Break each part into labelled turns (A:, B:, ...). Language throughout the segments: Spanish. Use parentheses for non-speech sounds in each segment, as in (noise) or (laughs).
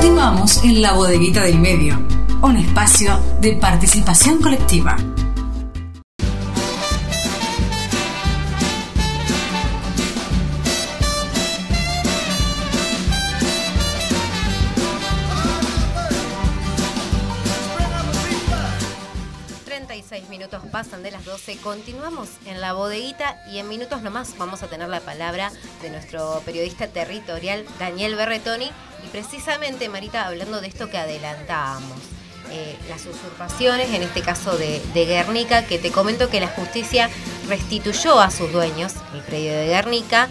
A: Continuamos en la bodeguita del medio, un espacio de participación colectiva.
B: Las 12. Continuamos en la bodeguita y en minutos nomás vamos a tener la palabra de nuestro periodista territorial Daniel Berretoni. Y precisamente, Marita, hablando de esto que adelantábamos. eh, las usurpaciones, en este caso de, de Guernica, que te comento que la justicia restituyó a sus dueños el predio de Guernica.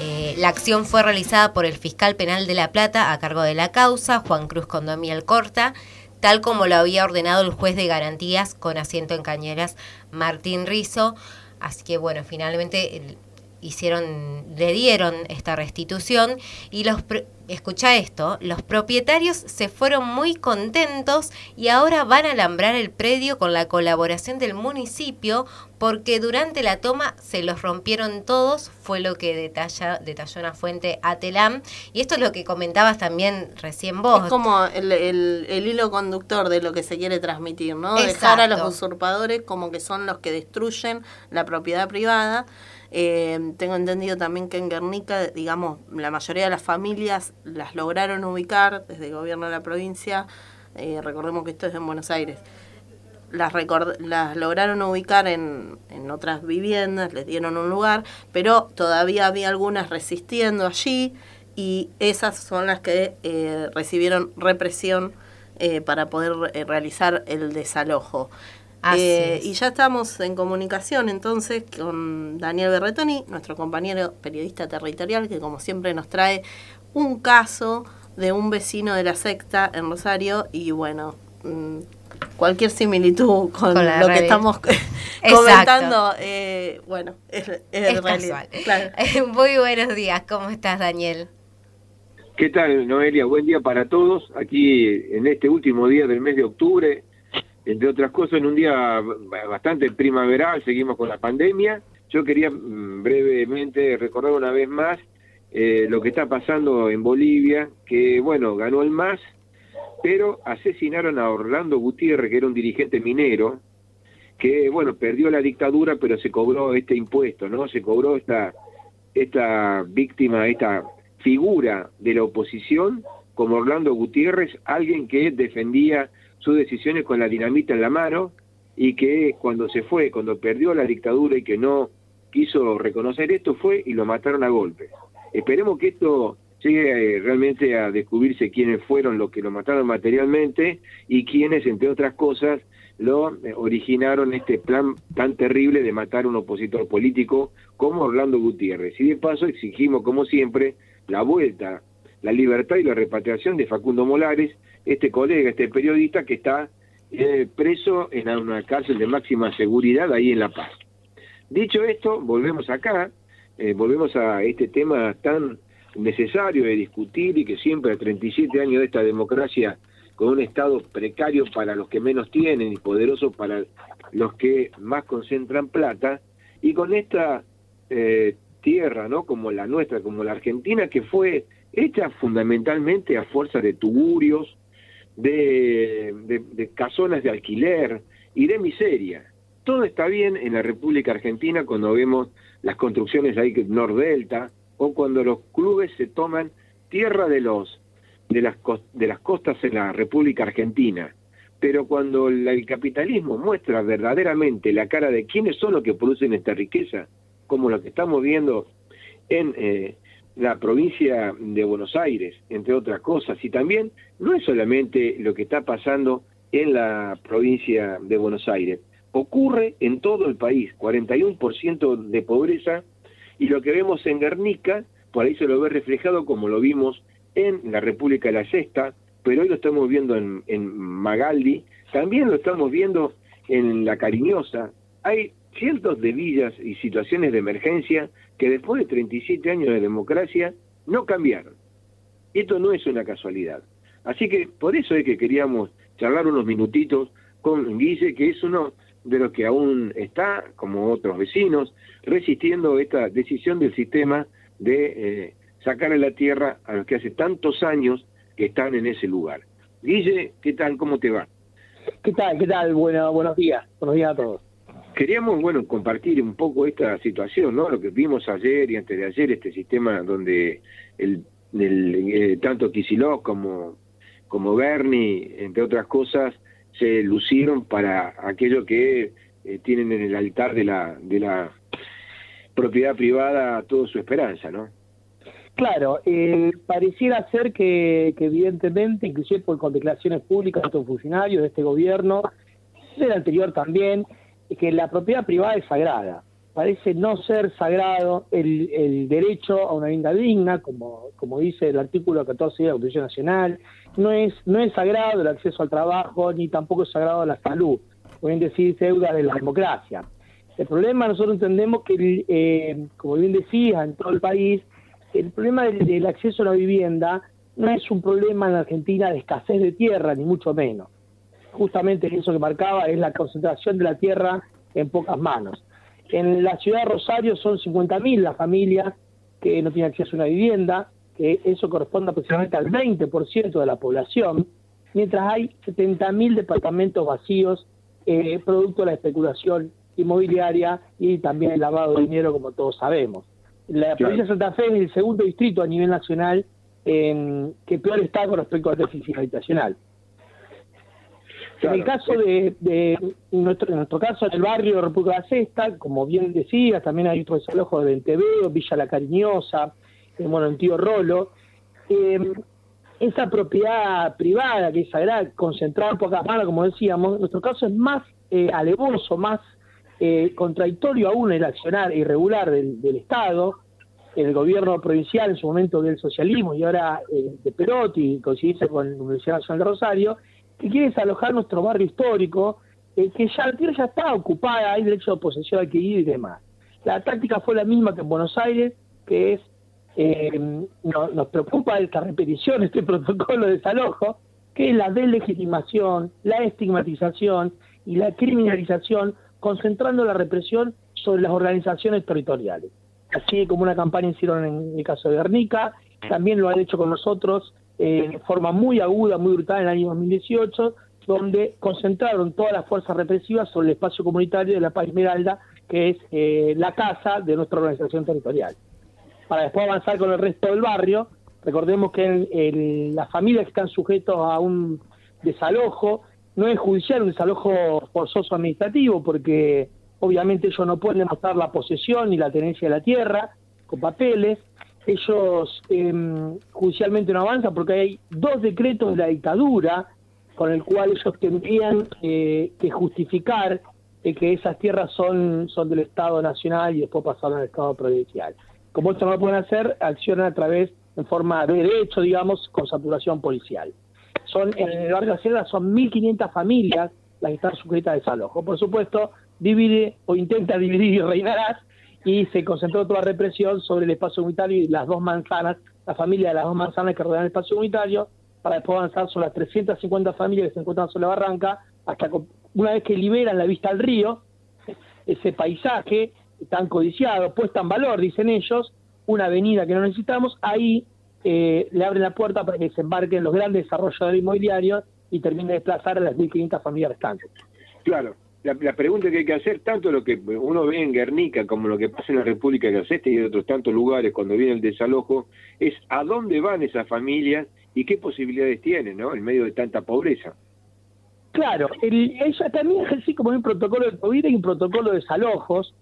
B: Eh, la acción fue realizada por el fiscal penal de La Plata a cargo de la causa, Juan Cruz Condomiel Corta, tal como lo había ordenado el juez de garantías con asiento en Cañeras, Martín Rizo. Así que bueno, finalmente hicieron, le dieron esta restitución y los escucha esto, los propietarios se fueron muy contentos y ahora van a alambrar el predio con la colaboración del municipio porque durante la toma se los rompieron todos, fue lo que detalla, detalló una fuente a Telam y esto es lo que comentabas también recién vos.
C: Es como el, el- el hilo conductor de lo que se quiere transmitir, ¿no? Dejar a los usurpadores como que son los que destruyen la propiedad privada. Eh, tengo entendido también que en Guernica, digamos, la mayoría de las familias las lograron ubicar desde el gobierno de la provincia. Eh, recordemos que esto es en Buenos Aires. Las, lograron ubicar en, en otras viviendas, les dieron un lugar, pero todavía había algunas resistiendo allí y esas son las que eh, recibieron represión eh, para poder realizar el desalojo.
B: Así
C: Eh, y ya estamos en comunicación entonces con Daniel Berretoni, nuestro compañero periodista territorial, que como siempre nos trae un caso de un vecino de la secta en Rosario y bueno, mm, cualquier similitud con, lo que estamos (laughs) comentando, eh, bueno, (laughs) es, es
B: es
C: realidad, claro. (laughs)
B: Muy buenos días, ¿cómo estás Daniel?
D: ¿Qué tal, Noelia? Buen día para todos. Aquí en este último día del mes de octubre, entre otras cosas, en un día bastante primaveral, seguimos con la pandemia. Yo quería mm, brevemente recordar una vez más eh, lo que está pasando en Bolivia, que, bueno, ganó el MAS, pero asesinaron a Orlando Gutiérrez, que era un dirigente minero, que, bueno, perdió la dictadura, pero se cobró este impuesto, ¿no? Se cobró esta, esta víctima, esta figura de la oposición como Orlando Gutiérrez, alguien que defendía sus decisiones con la dinamita en la mano y que cuando se fue, cuando perdió la dictadura y que no quiso reconocer esto, fue y lo mataron a golpe. Esperemos que esto llegue eh, realmente a descubrirse quiénes fueron los que lo mataron materialmente y quiénes, entre otras cosas, lo eh, originaron este plan tan terrible de matar a un opositor político como Orlando Gutiérrez. Y de paso exigimos, como siempre, la vuelta, la libertad y la repatriación de Facundo Molares, este colega, este periodista que está eh, preso en una cárcel de máxima seguridad ahí en La Paz. Dicho esto, volvemos acá, eh, volvemos a este tema tan necesario de discutir y que siempre a 37 años de esta democracia con un Estado precario para los que menos tienen y poderoso para los que más concentran plata, y con esta eh, tierra, ¿no? Como la nuestra, como la Argentina, que fue hecha fundamentalmente a fuerza de tugurios, de, casonas de alquiler y de miseria. Todo está bien en la República Argentina cuando vemos las construcciones ahí Nordelta o cuando los clubes se toman tierra de los de las de las costas en la República Argentina. Pero cuando el capitalismo muestra verdaderamente la cara de quiénes son los que producen esta riqueza, como lo que estamos viendo en eh, la provincia de Buenos Aires, entre otras cosas, y también no es solamente lo que está pasando en la provincia de Buenos Aires, ocurre en todo el país, 41% de pobreza, y lo que vemos en Guernica, por ahí se lo ve reflejado como lo vimos en la República de la Sexta, pero hoy lo estamos viendo en, en Magaldi, también lo estamos viendo en La Cariñosa. Hay cientos de villas y situaciones de emergencia que después de 37 años de democracia no cambiaron. Esto no es una casualidad. Así que por eso es que queríamos charlar unos minutitos con Guille, que es uno de los que aún está, como otros vecinos, resistiendo esta decisión del sistema de eh, sacar a la tierra a los que hace tantos años que están en ese lugar. Guille, ¿qué tal? ¿Cómo te va?
E: ¿Qué tal? ¿Qué tal? Bueno, buenos días. Buenos días a todos.
D: Queríamos, bueno, compartir un poco esta situación, ¿no? Lo que vimos ayer y antes de ayer, este sistema donde el, eh, tanto Kicillof como, como Bernie, entre otras cosas, se lucieron para aquello que eh, tienen en el altar de la, de la propiedad privada toda su esperanza, ¿no?
E: Claro, eh, pareciera ser que, evidentemente, inclusive por con declaraciones públicas de estos funcionarios de este gobierno, del anterior también, que la propiedad privada es sagrada. Parece no ser sagrado el, el derecho a una vivienda digna, como, dice el artículo 14 de la Constitución Nacional. No es, no es sagrado el acceso al trabajo, ni tampoco es sagrado la salud. Pueden decir deuda de la democracia. El problema nosotros entendemos que, eh, como bien decía, en todo el país, el problema del, acceso a la vivienda no es un problema en Argentina de escasez de tierra, ni mucho menos. Justamente eso que marcaba es la concentración de la tierra en pocas manos. En la ciudad de Rosario son 50.000 las familias que no tienen acceso a una vivienda, que eso corresponde aproximadamente al 20% de la población, mientras hay 70.000 departamentos vacíos eh, producto de la especulación inmobiliaria y también el lavado de dinero, como todos sabemos. La provincia de Santa Fe es el segundo distrito a nivel nacional en que peor está con respecto al déficit habitacional. En el caso de, nuestro, en nuestro caso, en el barrio de República de la Cesta, como bien decías, también hay otro desalojo de Venteveo, Villa La Cariñosa, eh, bueno, en Tío Rolo. Em, esa propiedad privada que es sagrada, concentrada en pocas manos, como decíamos, en nuestro caso es más eh, alevoso, más eh, contradictorio aún el accionar irregular del, Estado, el gobierno provincial en su momento del socialismo y ahora eh, de Perotti, coincidirse con la Universidad Nacional de Rosario, que quiere desalojar nuestro barrio histórico, eh, que ya la tierra ya está ocupada, hay derecho de posesión adquirido y demás. La táctica fue la misma que en Buenos Aires, que es, nos preocupa esta repetición, (laughs) este protocolo de desalojo, que es la deslegitimación, la estigmatización y la criminalización concentrando la represión sobre las organizaciones territoriales. Así como una campaña hicieron en el caso de Guernica, también lo han hecho con nosotros eh, de forma muy aguda, muy brutal en el año 2018, donde concentraron todas las fuerzas represivas sobre el espacio comunitario de la Paz Esmeralda, que es eh, la casa de nuestra organización territorial. Para después avanzar con el resto del barrio, recordemos que las familias que están sujetas a un desalojo no es judicial un desalojo forzoso administrativo, porque obviamente ellos no pueden demostrar la posesión ni la tenencia de la tierra con papeles. Ellos em, judicialmente no avanzan porque hay dos decretos de la dictadura con el cual ellos tendrían eh, que justificar eh, que esas tierras son, son del Estado Nacional y después pasaron al Estado Provincial. Como esto no lo pueden hacer, accionan a través, en forma de derecho, digamos, con saturación policial son en el barrio de son 1.500 familias las que están sujetas a desalojo. Por supuesto, divide o intenta dividir y reinarás y se concentró toda la represión sobre el espacio unitario y las dos manzanas, la familia de las dos manzanas que rodean el espacio unitario, para después avanzar sobre las 350 familias que se encuentran sobre la barranca, hasta una vez que liberan la vista al río, (laughs) ese paisaje tan codiciado, puesta en valor, dicen ellos, una avenida que no necesitamos, ahí eh, le abre la puerta para que se embarquen los grandes desarrolladores inmobiliarios y termine de desplazar a las 1.500 familias restantes.
D: Claro, la, pregunta que hay que hacer, tanto lo que uno ve en Guernica como lo que pasa en la República de Este y en otros tantos lugares cuando viene el desalojo, es a dónde van esas familias y qué posibilidades tienen, ¿no? En medio de tanta pobreza.
E: Claro, el, ella también así como un protocolo de COVID y un protocolo de desalojos,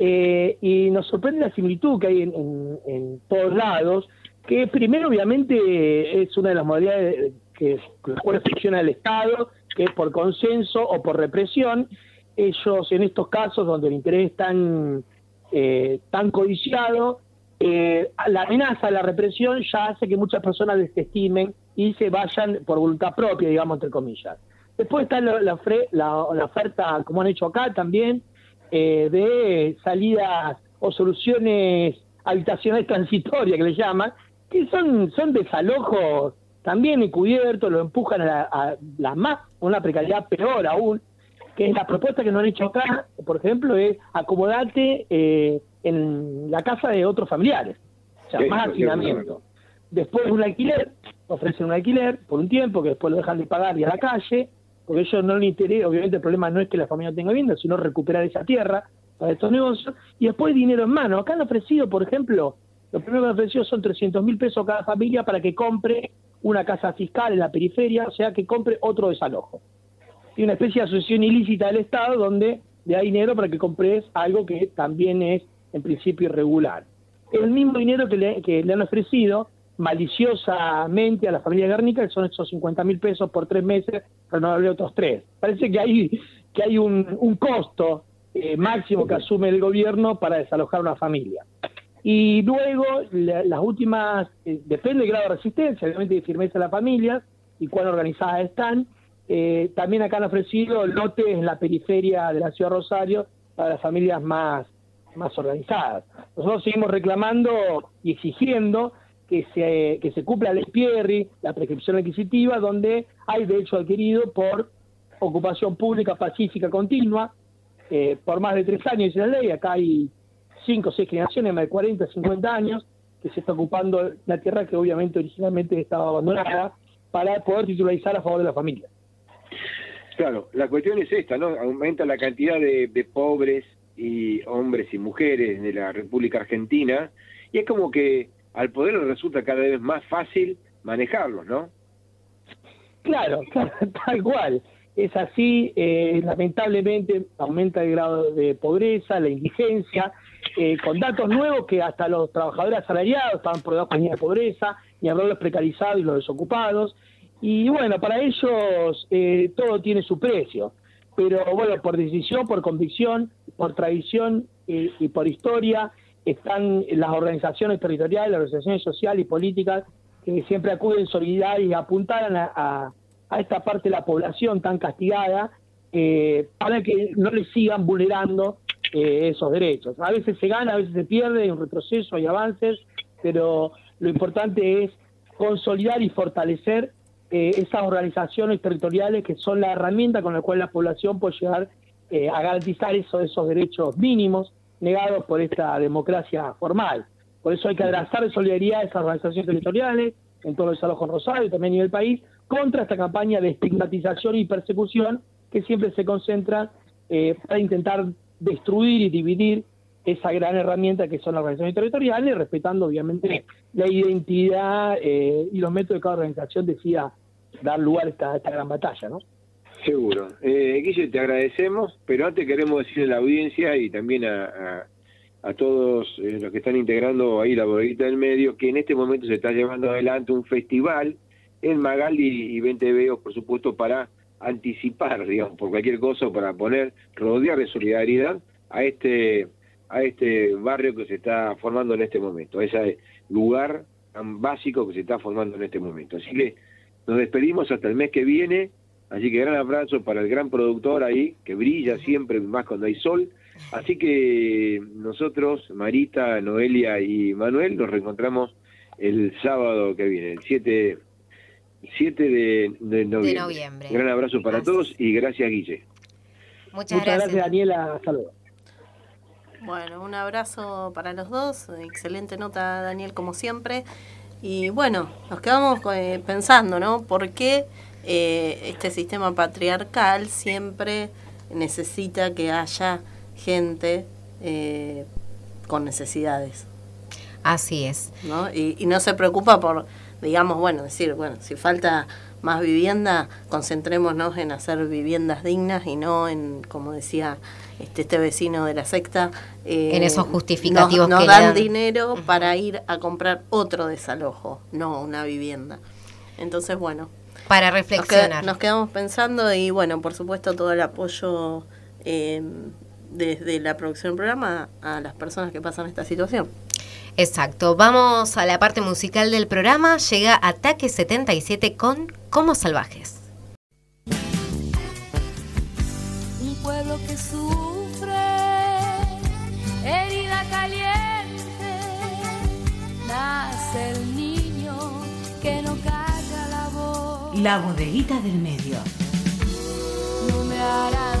E: eh, y nos sorprende la similitud que hay en, en todos lados, que primero obviamente es una de las modalidades que las cuales funciona el Estado, que por consenso o por represión. Ellos en estos casos donde el interés es tan, eh, tan codiciado, eh, la amenaza, la represión ya hace que muchas personas desestimen y se vayan por voluntad propia, digamos, entre comillas. Después está la, la, oferta, como han hecho acá también, eh, de salidas o soluciones habitacionales transitorias que le llaman, que son, son desalojos también encubiertos, lo empujan a la, más, una precariedad peor aún, que es la propuesta que nos han hecho acá, por ejemplo, es acomodarte eh, en la casa de otros familiares, o sea, más hacinamiento. después de un alquiler, ofrecen un alquiler por un tiempo, que después lo dejan de pagar y a la calle, porque ellos no les interesa, obviamente el problema no es que la familia no tenga vivienda, sino recuperar esa tierra para estos negocios, y después dinero en mano. Acá han ofrecido, por ejemplo, lo primero que han ofrecido son 300 mil pesos cada familia para que compre una casa fiscal en la periferia, o sea, que compre otro desalojo. Y una especie de asociación ilícita del Estado donde le da dinero para que compres algo que también es en principio irregular. El mismo dinero que le, que le han ofrecido maliciosamente a la familia Guernica, que son esos 50 mil pesos por tres meses, renovable otros tres. Parece que hay, que hay un, costo eh, máximo que asume el gobierno para desalojar una familia. Y luego, las últimas, eh, depende del grado de resistencia, obviamente de firmeza de las familias y cuán organizadas están. Eh, también acá han ofrecido lotes en la periferia de la ciudad de Rosario para las familias más, más organizadas. Nosotros seguimos reclamando y exigiendo que se, que se cumpla el Pierri, la prescripción adquisitiva, donde hay derecho adquirido por ocupación pública pacífica continua, eh, por más de tres años, dice la ley, acá hay cinco o seis generaciones, más de 40, 50 años, que se está ocupando la tierra que obviamente originalmente estaba abandonada para poder titularizar a favor de la familia.
D: Claro, la cuestión es esta, ¿no? Aumenta la cantidad de, pobres y hombres y mujeres de la República Argentina y es como que al poder resulta cada vez más fácil manejarlos, ¿no? (laughs)
E: Claro, tal cual. Es así, eh, lamentablemente aumenta el grado de pobreza, la indigencia, eh, con datos nuevos que hasta los trabajadores asalariados estaban por debajo de la de pobreza, ni hablar los precarizados y los desocupados. Y bueno, para ellos eh, todo tiene su precio, pero bueno, por decisión, por convicción, por tradición y por historia, están las organizaciones territoriales, las organizaciones sociales y políticas que siempre acuden solidarias y apuntaran a, esta parte de la población tan castigada eh, para que no le sigan vulnerando eh, esos derechos. A veces se gana, a veces se pierde, hay un retroceso, hay avances, pero lo importante es consolidar y fortalecer eh, esas organizaciones territoriales que son la herramienta con la cual la población puede llegar a garantizar esos derechos mínimos negados por esta democracia formal. Por eso hay que abrazar de solidaridad a esas organizaciones territoriales, en todo el Salón Rosario y también en el país, contra esta campaña de estigmatización y persecución que siempre se concentra eh, para intentar destruir y dividir esa gran herramienta que son las organizaciones territoriales, respetando obviamente la identidad eh, y los métodos de cada organización decida dar lugar a esta, esta gran batalla, ¿no?
D: Seguro. Eh, Guille, te agradecemos, pero antes queremos decirle a la audiencia y también a, a, todos eh, los que están integrando ahí la bodeguita del medio, que en este momento se está llevando adelante un festival en Magali y 20 Veos, por supuesto, para anticipar, digamos, por cualquier cosa, para poner, rodear de solidaridad a este a este barrio que se está formando en este momento, a ese lugar tan básico que se está formando en este momento. Así que nos despedimos hasta el mes que viene Así que gran abrazo para el gran productor ahí, que brilla siempre más cuando hay sol. Así que nosotros, Marita, Noelia y Manuel, nos reencontramos el sábado que viene, el 7, 7 de, noviembre. Gran abrazo para todos y gracias, Guille.
E: Muchas, gracias. Daniela. Saludos.
C: Bueno, un abrazo para los dos. Excelente nota, Daniel, como siempre. Y bueno, nos quedamos eh, pensando, ¿no? ¿Por qué eh, este sistema patriarcal siempre necesita que haya gente eh, con necesidades.
B: Así es.
C: ¿no? Y, y, no se preocupa por, digamos, bueno, decir, bueno, si falta más vivienda, concentrémonos en hacer viviendas dignas y no en, como decía este, este vecino de la secta,
B: eh, en esos justificativos
C: nos, dan, dinero para ir a comprar otro desalojo, no una vivienda. Entonces, bueno,
B: para reflexionar.
C: Nos, quedamos pensando y bueno, por supuesto todo el apoyo eh, desde la producción del programa a las personas que pasan esta situación.
B: Exacto, vamos a la parte musical del programa, llega Ataque 77 con Como Salvajes.
F: Un pueblo que sufre, herida caliente, nace el niño que no cae
A: la bodeguita del medio.
F: No me harán